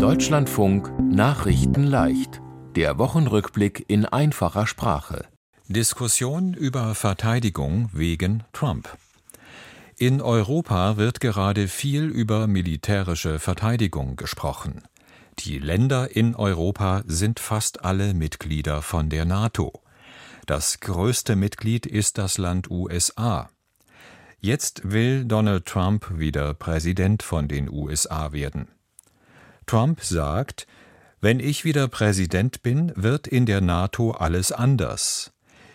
Deutschlandfunk Nachrichten leicht. Der Wochenrückblick in einfacher Sprache. Diskussion über Verteidigung wegen Trump. In Europa wird gerade viel über militärische Verteidigung gesprochen. Die Länder in Europa sind fast alle Mitglieder von der NATO. Das größte Mitglied ist das Land USA. Jetzt will Donald Trump wieder Präsident von den USA werden. Trump sagt, wenn ich wieder Präsident bin, wird in der NATO alles anders.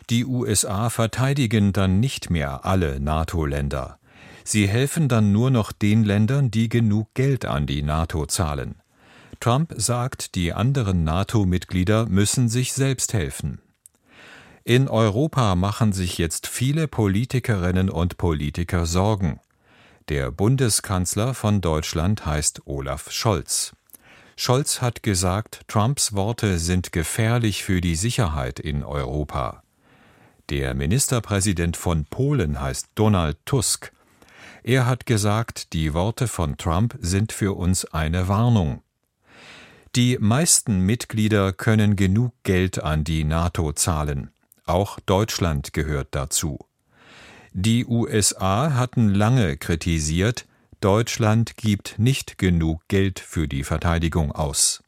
Die USA verteidigen dann nicht mehr alle NATO-Länder. Sie helfen dann nur noch den Ländern, die genug Geld an die NATO zahlen. Trump sagt, die anderen NATO-Mitglieder müssen sich selbst helfen. In Europa machen sich jetzt viele Politikerinnen und Politiker Sorgen. Der Bundeskanzler von Deutschland heißt Olaf Scholz. Scholz hat gesagt, Trumps Worte sind gefährlich für die Sicherheit in Europa. Der Ministerpräsident von Polen heißt Donald Tusk. Er hat gesagt, die Worte von Trump sind für uns eine Warnung. Die meisten Mitglieder können genug Geld an die NATO zahlen. Auch Deutschland gehört dazu. Die USA hatten lange kritisiert, Deutschland gibt nicht genug Geld für die Verteidigung aus.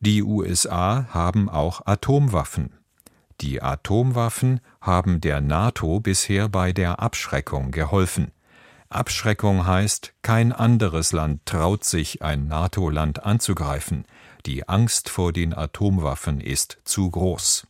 Die USA haben auch Atomwaffen. Die Atomwaffen haben der NATO bisher bei der Abschreckung geholfen. Abschreckung heißt, kein anderes Land traut sich, ein NATO-Land anzugreifen. Die Angst vor den Atomwaffen ist zu groß.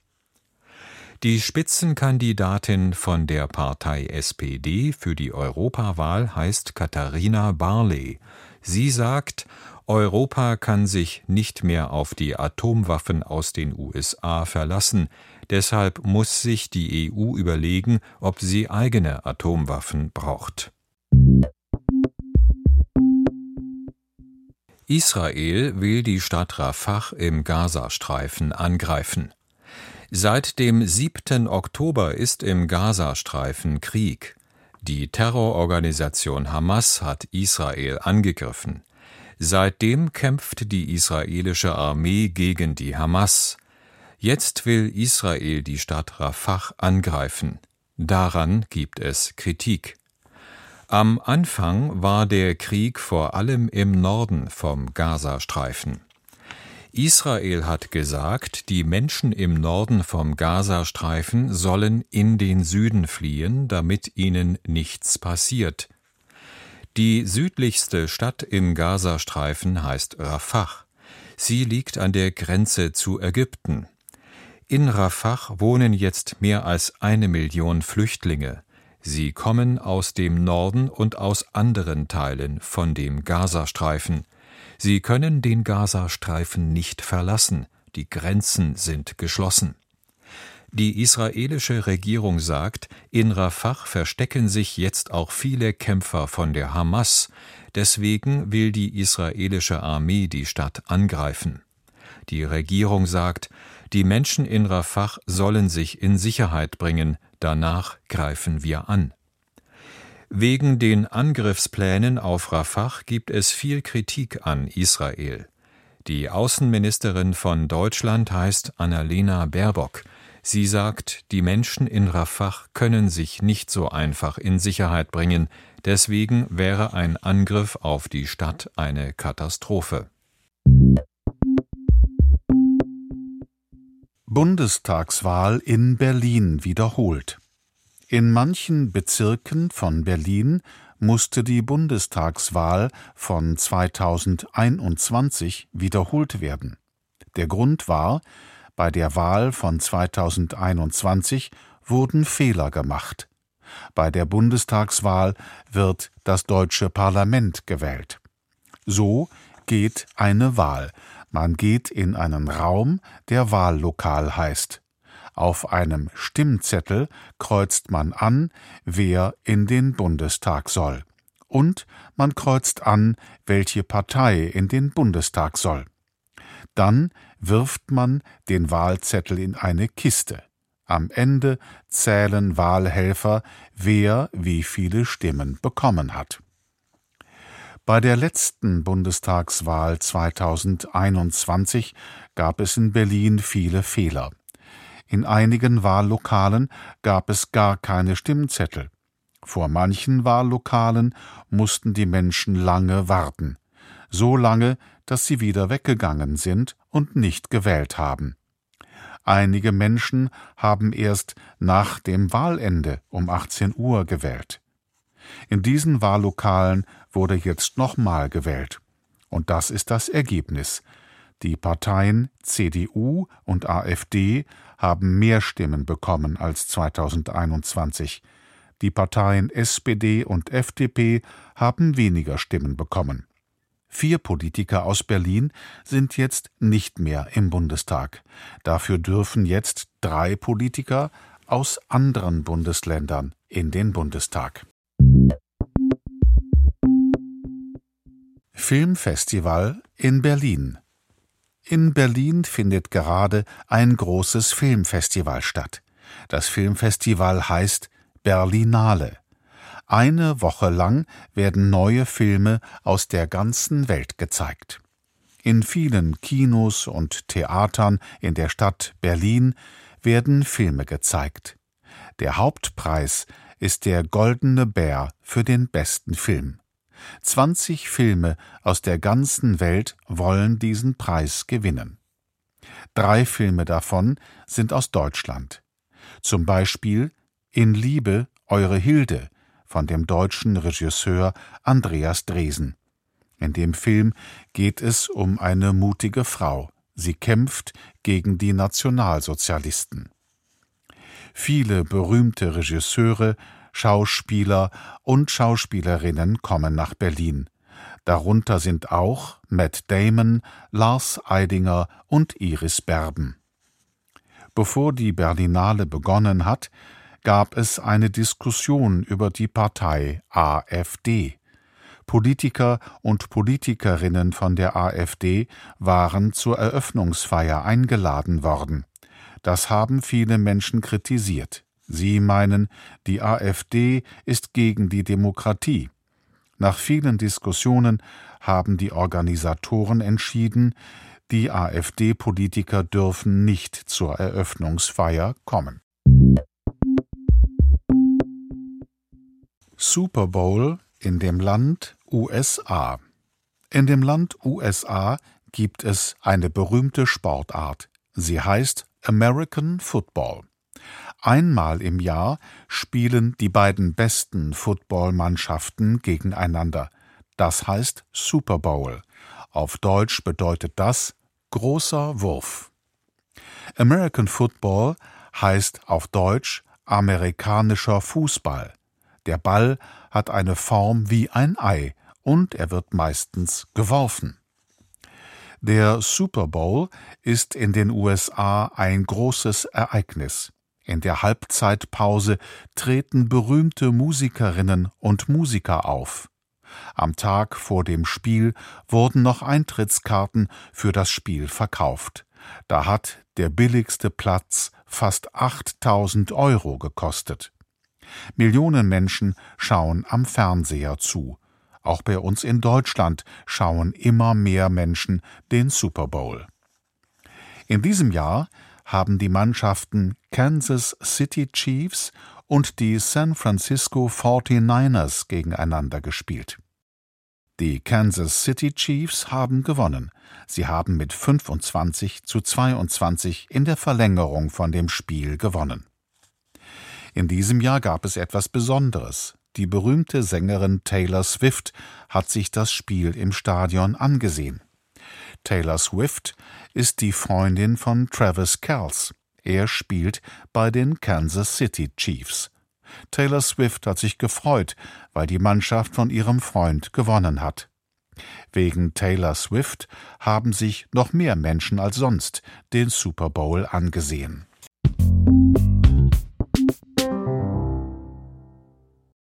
Die Spitzenkandidatin von der Partei SPD für die Europawahl heißt Katharina Barley. Sie sagt, Europa kann sich nicht mehr auf die Atomwaffen aus den USA verlassen, deshalb muss sich die EU überlegen, ob sie eigene Atomwaffen braucht. Israel will die Stadt Rafah im Gazastreifen angreifen. Seit dem 7. Oktober ist im Gazastreifen Krieg. Die Terrororganisation Hamas hat Israel angegriffen. Seitdem kämpft die israelische Armee gegen die Hamas. Jetzt will Israel die Stadt Rafah angreifen. Daran gibt es Kritik. Am Anfang war der Krieg vor allem im Norden vom Gazastreifen. Israel hat gesagt, die Menschen im Norden vom Gazastreifen sollen in den Süden fliehen, damit ihnen nichts passiert. Die südlichste Stadt im Gazastreifen heißt Rafah. Sie liegt an der Grenze zu Ägypten. In Rafah wohnen jetzt mehr als eine Million Flüchtlinge. Sie kommen aus dem Norden und aus anderen Teilen von dem Gazastreifen. Sie können den Gazastreifen nicht verlassen, die Grenzen sind geschlossen. Die israelische Regierung sagt, in Rafah verstecken sich jetzt auch viele Kämpfer von der Hamas, deswegen will die israelische Armee die Stadt angreifen. Die Regierung sagt, die Menschen in Rafah sollen sich in Sicherheit bringen, danach greifen wir an. Wegen den Angriffsplänen auf Rafah gibt es viel Kritik an Israel. Die Außenministerin von Deutschland heißt Annalena Baerbock. Sie sagt, die Menschen in Rafah können sich nicht so einfach in Sicherheit bringen, deswegen wäre ein Angriff auf die Stadt eine Katastrophe. Bundestagswahl in Berlin wiederholt. In manchen Bezirken von Berlin musste die Bundestagswahl von 2021 wiederholt werden. Der Grund war, bei der Wahl von 2021 wurden Fehler gemacht. Bei der Bundestagswahl wird das deutsche Parlament gewählt. So geht eine Wahl. Man geht in einen Raum, der Wahllokal heißt. Auf einem Stimmzettel kreuzt man an, wer in den Bundestag soll. Und man kreuzt an, welche Partei in den Bundestag soll. Dann wirft man den Wahlzettel in eine Kiste. Am Ende zählen Wahlhelfer, wer wie viele Stimmen bekommen hat. Bei der letzten Bundestagswahl 2021 gab es in Berlin viele Fehler. In einigen Wahllokalen gab es gar keine Stimmzettel. Vor manchen Wahllokalen mussten die Menschen lange warten, so lange, dass sie wieder weggegangen sind und nicht gewählt haben. Einige Menschen haben erst nach dem Wahlende um 18 Uhr gewählt. In diesen Wahllokalen wurde jetzt nochmal gewählt. Und das ist das Ergebnis. Die Parteien CDU und AfD haben mehr Stimmen bekommen als 2021. Die Parteien SPD und FDP haben weniger Stimmen bekommen. Vier Politiker aus Berlin sind jetzt nicht mehr im Bundestag. Dafür dürfen jetzt drei Politiker aus anderen Bundesländern in den Bundestag. Filmfestival in Berlin In Berlin findet gerade ein großes Filmfestival statt. Das Filmfestival heißt Berlinale. Eine Woche lang werden neue Filme aus der ganzen Welt gezeigt. In vielen Kinos und Theatern in der Stadt Berlin werden Filme gezeigt. Der Hauptpreis ist der Goldene Bär für den besten Film. 20 Filme aus der ganzen Welt wollen diesen Preis gewinnen. Drei Filme davon sind aus Deutschland. Zum Beispiel In Liebe, Eure Hilde von dem deutschen Regisseur Andreas Dresen. In dem Film geht es um eine mutige Frau. Sie kämpft gegen die Nationalsozialisten. Viele berühmte Regisseure Schauspieler und Schauspielerinnen kommen nach Berlin. Darunter sind auch Matt Damon, Lars Eidinger und Iris Berben. Bevor die Berlinale begonnen hat, gab es eine Diskussion über die Partei AfD. Politiker und Politikerinnen von der AfD waren zur Eröffnungsfeier eingeladen worden. Das haben viele Menschen kritisiert. Sie meinen, die AfD ist gegen die Demokratie. Nach vielen Diskussionen haben die Organisatoren entschieden, die AfD-Politiker dürfen nicht zur Eröffnungsfeier kommen. Super Bowl in dem Land USA. In dem Land USA gibt es eine berühmte Sportart. Sie heißt American Football. Einmal im Jahr spielen die beiden besten Footballmannschaften gegeneinander. Das heißt Super Bowl. Auf Deutsch bedeutet das großer Wurf. American Football heißt auf Deutsch amerikanischer Fußball. Der Ball hat eine Form wie ein Ei und er wird meistens geworfen. Der Super Bowl ist in den USA ein großes Ereignis. In der Halbzeitpause treten berühmte Musikerinnen und Musiker auf. Am Tag vor dem Spiel wurden noch Eintrittskarten für das Spiel verkauft. Da hat der billigste Platz fast 8000 Euro gekostet. Millionen Menschen schauen am Fernseher zu. Auch bei uns in Deutschland schauen immer mehr Menschen den Super Bowl. In diesem Jahr haben die Mannschaften Kansas City Chiefs und die San Francisco 49ers gegeneinander gespielt. Die Kansas City Chiefs haben gewonnen. Sie haben mit 25 zu 22 in der Verlängerung von dem Spiel gewonnen. In diesem Jahr gab es etwas Besonderes. Die berühmte Sängerin Taylor Swift hat sich das Spiel im Stadion angesehen. Taylor Swift ist die Freundin von Travis Kells. Er spielt bei den Kansas City Chiefs. Taylor Swift hat sich gefreut, weil die Mannschaft von ihrem Freund gewonnen hat. Wegen Taylor Swift haben sich noch mehr Menschen als sonst den Super Bowl angesehen.